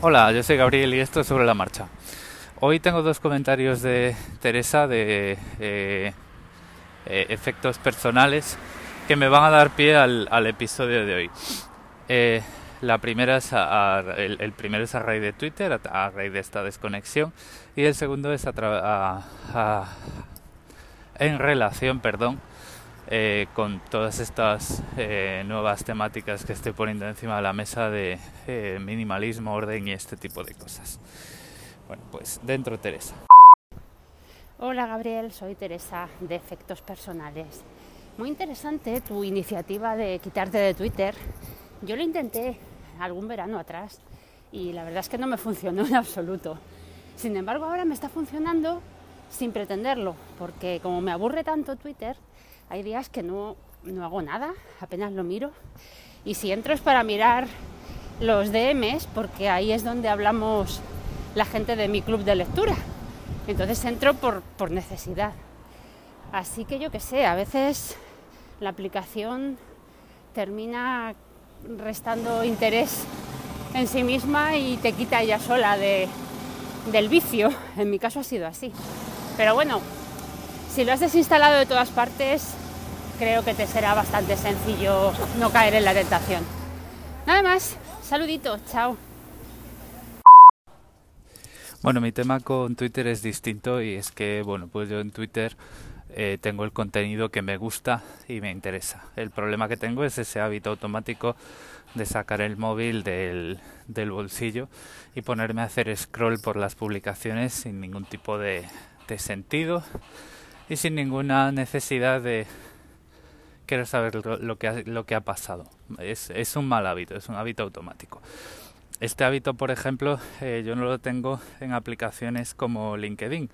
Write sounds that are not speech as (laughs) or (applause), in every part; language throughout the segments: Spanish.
Hola, yo soy Gabriel y esto es sobre la marcha. Hoy tengo dos comentarios de Teresa de eh, eh, efectos personales que me van a dar pie al, episodio de hoy. Eh, la primera es el, primero es a raíz de Twitter, a, raíz de esta desconexión, y el segundo es a, en relación, perdón, eh, con todas estas eh, nuevas temáticas que estoy poniendo encima de la mesa de eh, minimalismo, orden y este tipo de cosas. Bueno, pues dentro Teresa. Hola Gabriel, soy Teresa de Efectos Personales. Muy interesante tu iniciativa de quitarte de Twitter. Yo lo intenté algún verano atrás y la verdad es que no me funcionó (laughs) en absoluto. Sin embargo, ahora me está funcionando sin pretenderlo, porque como me aburre tanto Twitter, hay días que no, no hago nada, apenas lo miro. Y si entro es para mirar los DMs, porque ahí es donde hablamos la gente de mi club de lectura. Entonces entro por, por necesidad. Así que yo qué sé, a veces la aplicación termina restando interés en sí misma y te quita ella sola de, del vicio. En mi caso ha sido así. Pero bueno, si lo has desinstalado de todas partes, creo que te será bastante sencillo no caer en la tentación. Nada más, saludito, chao. Bueno, mi tema con Twitter es distinto y es que, bueno, pues yo en Twitter eh, tengo el contenido que me gusta y me interesa. El problema que tengo es ese hábito automático de sacar el móvil del, bolsillo y ponerme a hacer scroll por las publicaciones sin ningún tipo de, de sentido y sin ninguna necesidad de querer saber lo, que, ha, pasado. Es, es, un mal hábito, es un hábito automático. Este hábito, por ejemplo, eh, yo no lo tengo en aplicaciones como LinkedIn,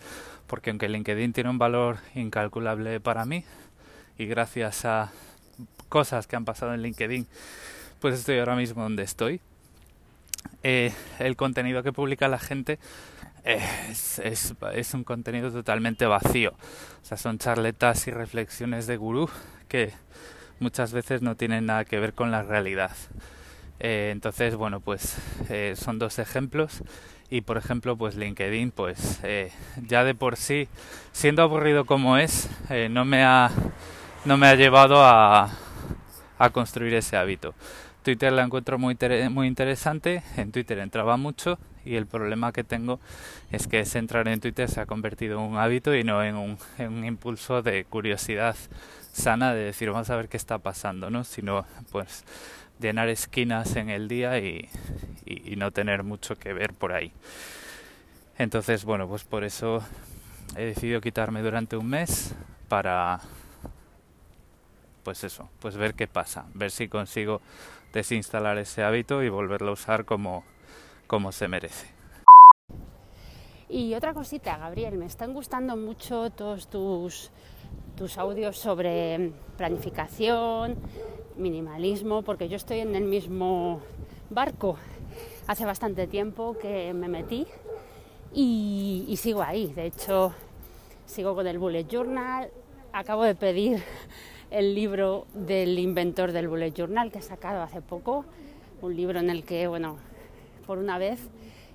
porque aunque LinkedIn tiene un valor incalculable para mí, y gracias a cosas que han pasado en LinkedIn, pues estoy ahora mismo donde estoy. Eh, el contenido que publica la gente es, es, un contenido totalmente vacío. O sea, son charletas y reflexiones de gurú que muchas veces no tienen nada que ver con la realidad. Eh, entonces, bueno, pues eh, son dos ejemplos y por ejemplo, pues LinkedIn, pues eh, ya de por sí, siendo aburrido como es, no me ha no me ha llevado a, a construir ese hábito. Twitter la encuentro muy, muy interesante, en Twitter entraba mucho y el problema que tengo es que ese entrar en Twitter se ha convertido en un hábito y no en un, impulso de curiosidad sana de decir vamos a ver qué está pasando, ¿no? Sino pues llenar esquinas en el día y, y, no tener mucho que ver por ahí. Entonces, bueno, pues por eso he decidido quitarme durante un mes para pues eso, pues ver qué pasa, ver si consigo desinstalar ese hábito y volverlo a usar como, como se merece. Y otra cosita, Gabriel, me están gustando mucho todos tus, tus audios sobre planificación, minimalismo, porque yo estoy en el mismo barco. Hace bastante tiempo que me metí y, y sigo ahí. De hecho, sigo con el Bullet Journal. Acabo de pedir el libro del inventor del Bullet Journal que ha sacado hace poco, un libro en el que, bueno, por una vez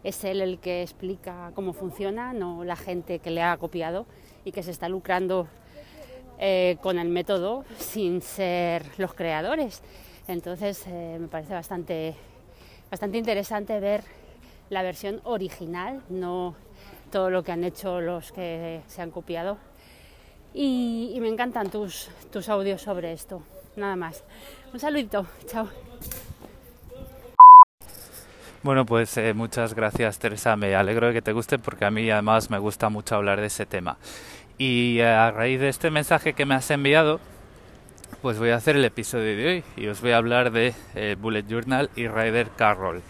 es él el que explica cómo funciona, no la gente que le ha copiado y que se está lucrando eh, con el método sin ser los creadores. Entonces eh, me parece bastante, bastante interesante ver la versión original, no todo lo que han hecho los que se han copiado y, me encantan tus, tus audios sobre esto. Nada más. Un saludito, chao. Bueno, pues eh, muchas gracias Teresa, me alegro de que te guste porque a mí además me gusta mucho hablar de ese tema. Y a raíz de este mensaje que me has enviado, pues voy a hacer el episodio de hoy y os voy a hablar de eh, Bullet Journal y Ryder Carroll,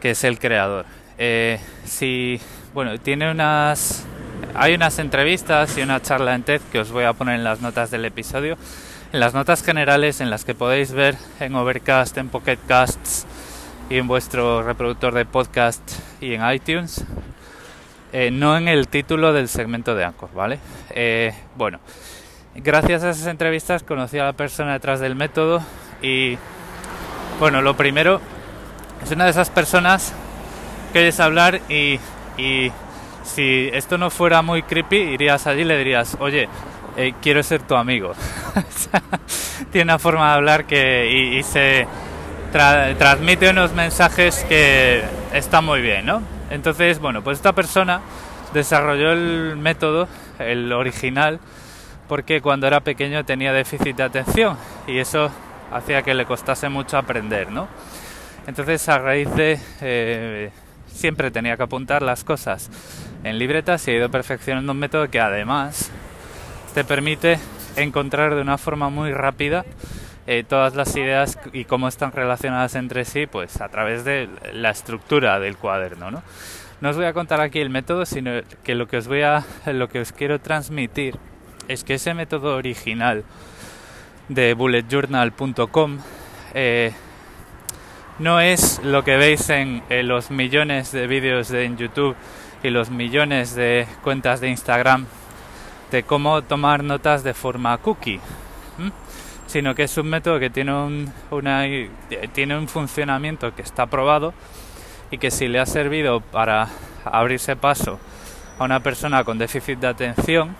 que es el creador. Eh, si, bueno, tiene unas hay unas entrevistas y una charla en TED que os voy a poner en las notas del episodio. En las notas generales en las que podéis ver en Overcast, en Pocket Casts y en vuestro reproductor de podcast y en iTunes. Eh, no en el título del segmento de Anchor, ¿vale? Eh, bueno, gracias a esas entrevistas conocí a la persona detrás del método y, bueno, lo primero es una de esas personas que oyes hablar y, y si esto no fuera muy creepy, irías allí y le dirías, oye, eh, quiero ser tu amigo. (laughs) Tiene una forma de hablar que y, se transmite unos mensajes que están muy bien, ¿no? Entonces, bueno, pues esta persona desarrolló el método, el original, porque cuando era pequeño tenía déficit de atención y eso hacía que le costase mucho aprender, ¿no? Entonces, a raíz de eh, siempre tenía que apuntar las cosas en libretas y he ido perfeccionando un método que además te permite encontrar de una forma muy rápida eh, todas las ideas y cómo están relacionadas entre sí, pues a través de la estructura del cuaderno, ¿no? No os voy a contar aquí el método, sino que lo que os voy a, lo que os quiero transmitir es que ese método original de bulletjournal.com eh, no es lo que veis en, los millones de vídeos de, en YouTube y los millones de cuentas de Instagram de cómo tomar notas de forma cookie, sino que es un método que tiene un, una, tiene un funcionamiento que está probado y que si le ha servido para abrirse paso a una persona con déficit de atención,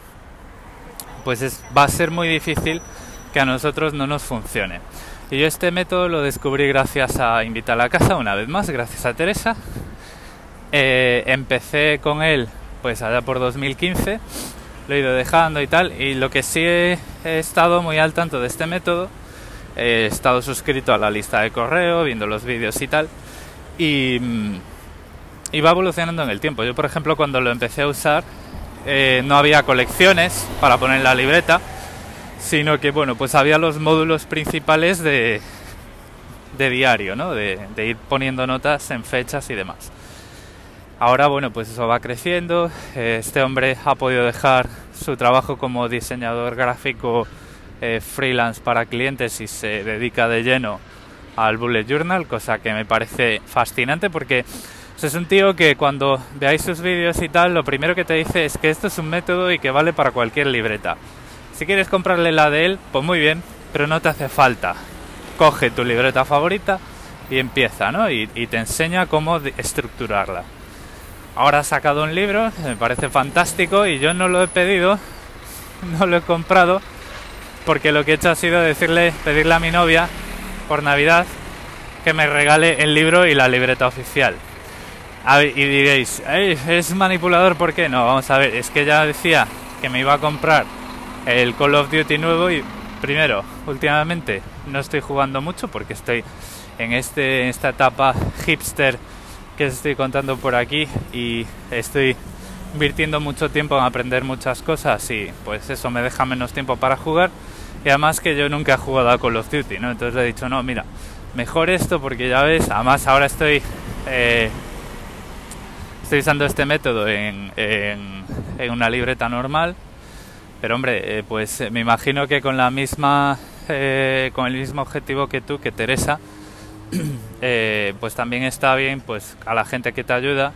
pues es, va a ser muy difícil que a nosotros no nos funcione. Y yo este método lo descubrí gracias a Invita a la Casa, una vez más, gracias a Teresa. Eh, empecé con él pues allá por 2015, lo he ido dejando y tal, y lo que sí he, estado muy al tanto de este método, he estado suscrito a la lista de correo, viendo los vídeos y tal, y, mm, y va evolucionando en el tiempo. Yo, por ejemplo, cuando lo empecé a usar, eh, no había colecciones para poner en la libreta, sino que bueno, pues había los módulos principales de, de diario, ¿no? De, ir poniendo notas en fechas y demás. Ahora, bueno, pues eso va creciendo. Este hombre ha podido dejar su trabajo como diseñador gráfico eh, freelance para clientes y se dedica de lleno al bullet journal, cosa que me parece fascinante porque es un tío que cuando veáis sus vídeos y tal, lo primero que te dice es que esto es un método y que vale para cualquier libreta. Si quieres comprarle la de él, pues muy bien, pero no te hace falta. Coge tu libreta favorita y empieza, ¿no? Y, te enseña cómo estructurarla. Ahora ha sacado un libro, me parece fantástico y yo no lo he pedido, no lo he comprado, porque lo que he hecho ha sido decirle, pedirle a mi novia por Navidad que me regale el libro y la libreta oficial. y diréis, ¿es manipulador por qué? No, vamos a ver, es que ya decía que me iba a comprar el Call of Duty nuevo y primero, últimamente no estoy jugando mucho porque estoy en este esta etapa hipster que os estoy contando por aquí y estoy invirtiendo mucho tiempo en aprender muchas cosas y pues eso me deja menos tiempo para jugar y además que yo nunca he jugado a Call of Duty, ¿no? Entonces le he dicho, no, mira, mejor esto porque ya ves, además ahora estoy eh, estoy usando este método en, en, en una libreta normal pero hombre, eh, pues me imagino que con la misma, eh, con el mismo objetivo que tú, que Teresa, (clears throat) pues también está bien, pues a la gente que te ayuda,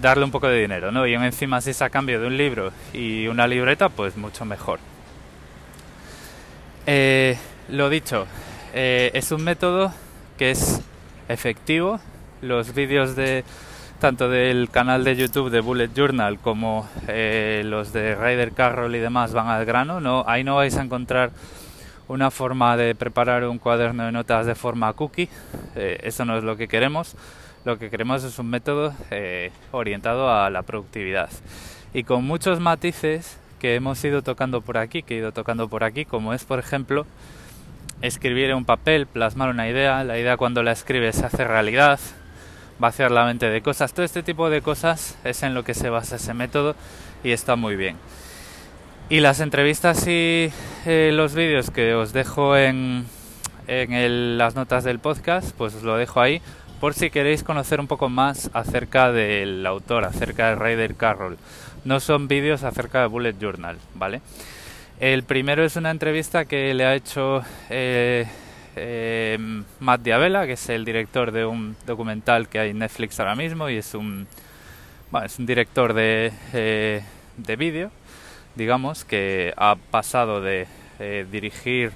darle un poco de dinero, ¿no? Y encima si es a cambio de un libro y una libreta, pues mucho mejor. lo dicho, es un método que es efectivo. Los vídeos de tanto del canal de YouTube de Bullet Journal como eh, los de Ryder Carroll y demás van al grano. No, ahí no vais a encontrar una forma de preparar un cuaderno de notas de forma cookie. Eh, eso no es lo que queremos. Lo que queremos es un método eh, orientado a la productividad. Y con muchos matices que hemos ido tocando por aquí, que he ido tocando por aquí, como es por ejemplo escribir en un papel, plasmar una idea, la idea cuando la escribes se hace realidad, vaciar la mente de cosas. Todo este tipo de cosas es en lo que se basa ese método y está muy bien. Y las entrevistas y eh, los vídeos que os dejo en, en las notas del podcast, pues os lo dejo ahí por si queréis conocer un poco más acerca del autor, acerca de Ryder Carroll. No son vídeos acerca de Bullet Journal, ¿vale? El primero es una entrevista que le ha hecho eh, eh, Matt Diabela, que es el director de un documental que hay en Netflix ahora mismo y es un, es un director de, eh, de vídeo, digamos, que ha pasado de eh, dirigir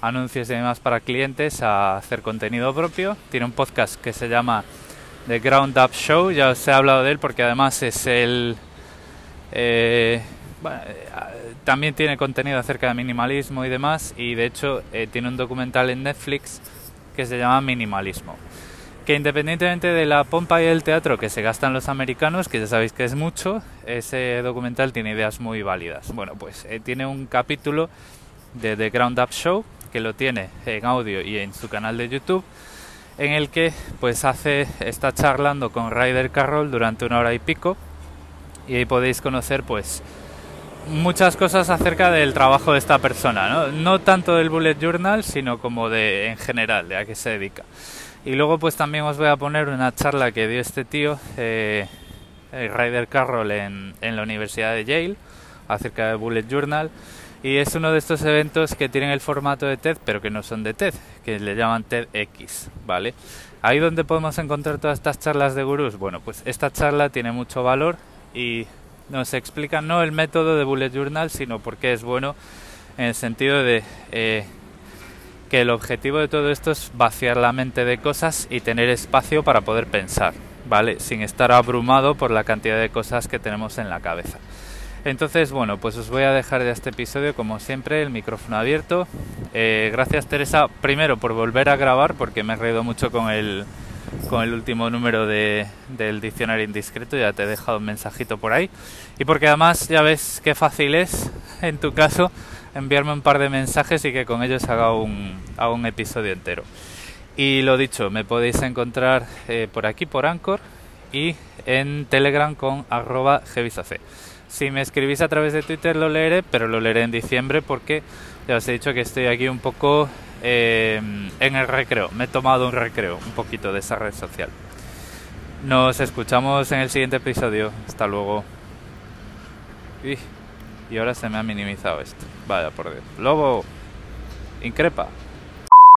anuncios y demás para clientes a hacer contenido propio. Tiene un podcast que se llama The Ground Up Show, ya os he hablado de él porque además es el... Eh, también tiene contenido acerca de minimalismo y demás. Y de hecho eh, tiene un documental en Netflix que se llama Minimalismo que independientemente de la pompa y el teatro que se gastan los americanos, que ya sabéis que es mucho, ese documental tiene ideas muy válidas. Bueno, pues eh, tiene un capítulo de The Ground Up Show que lo tiene en audio y en su canal de YouTube en el que pues hace está charlando con Ryder Carroll durante una hora y pico y ahí podéis conocer pues muchas cosas acerca del trabajo de esta persona, ¿no? no tanto del bullet journal, sino como de en general, de a qué se dedica. Y luego pues también os voy a poner una charla que dio este tío, eh, Ryder Carroll, en, en la Universidad de Yale, acerca del bullet journal. Y es uno de estos eventos que tienen el formato de TED, pero que no son de TED, que le llaman TEDx, ¿vale? Ahí donde podemos encontrar todas estas charlas de gurús. Bueno, pues esta charla tiene mucho valor y nos explica no el método de Bullet Journal, sino por qué es bueno en el sentido de eh, que el objetivo de todo esto es vaciar la mente de cosas y tener espacio para poder pensar, ¿vale? Sin estar abrumado por la cantidad de cosas que tenemos en la cabeza. Entonces, bueno, pues os voy a dejar de este episodio, como siempre, el micrófono abierto. Eh, gracias, Teresa, primero por volver a grabar, porque me he reído mucho con el, con el último número de, del diccionario indiscreto, ya te he dejado un mensajito por ahí. Y porque además ya ves qué fácil es, en tu caso, enviarme un par de mensajes y que con ellos haga un, haga un episodio entero. Y lo dicho, me podéis encontrar eh, por aquí, por Anchor, y en Telegram con arroba Si me escribís a través de Twitter lo leeré, pero lo leeré en diciembre porque ya os he dicho que estoy aquí un poco eh, en el recreo. Me he tomado un recreo, un poquito de esa red social. Nos escuchamos en el siguiente episodio. Hasta luego. Y ahora se me ha minimizado esto. Vaya por Dios. Lobo, increpa.